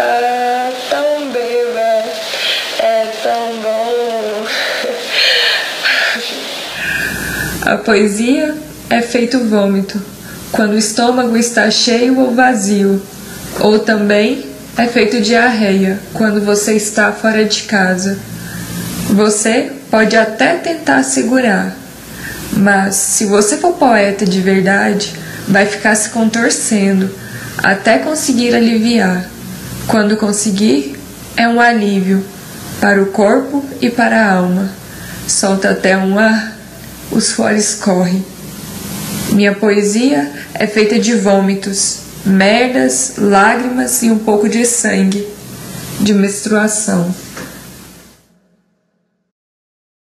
Ah, tão beba, é tão bom. A poesia é feito vômito, quando o estômago está cheio ou vazio, ou também é feito diarreia, quando você está fora de casa. Você pode até tentar segurar, mas se você for poeta de verdade, vai ficar se contorcendo até conseguir aliviar. Quando conseguir, é um alívio para o corpo e para a alma. Solta até um ar, os foles correm. Minha poesia é feita de vômitos, merdas, lágrimas e um pouco de sangue, de menstruação.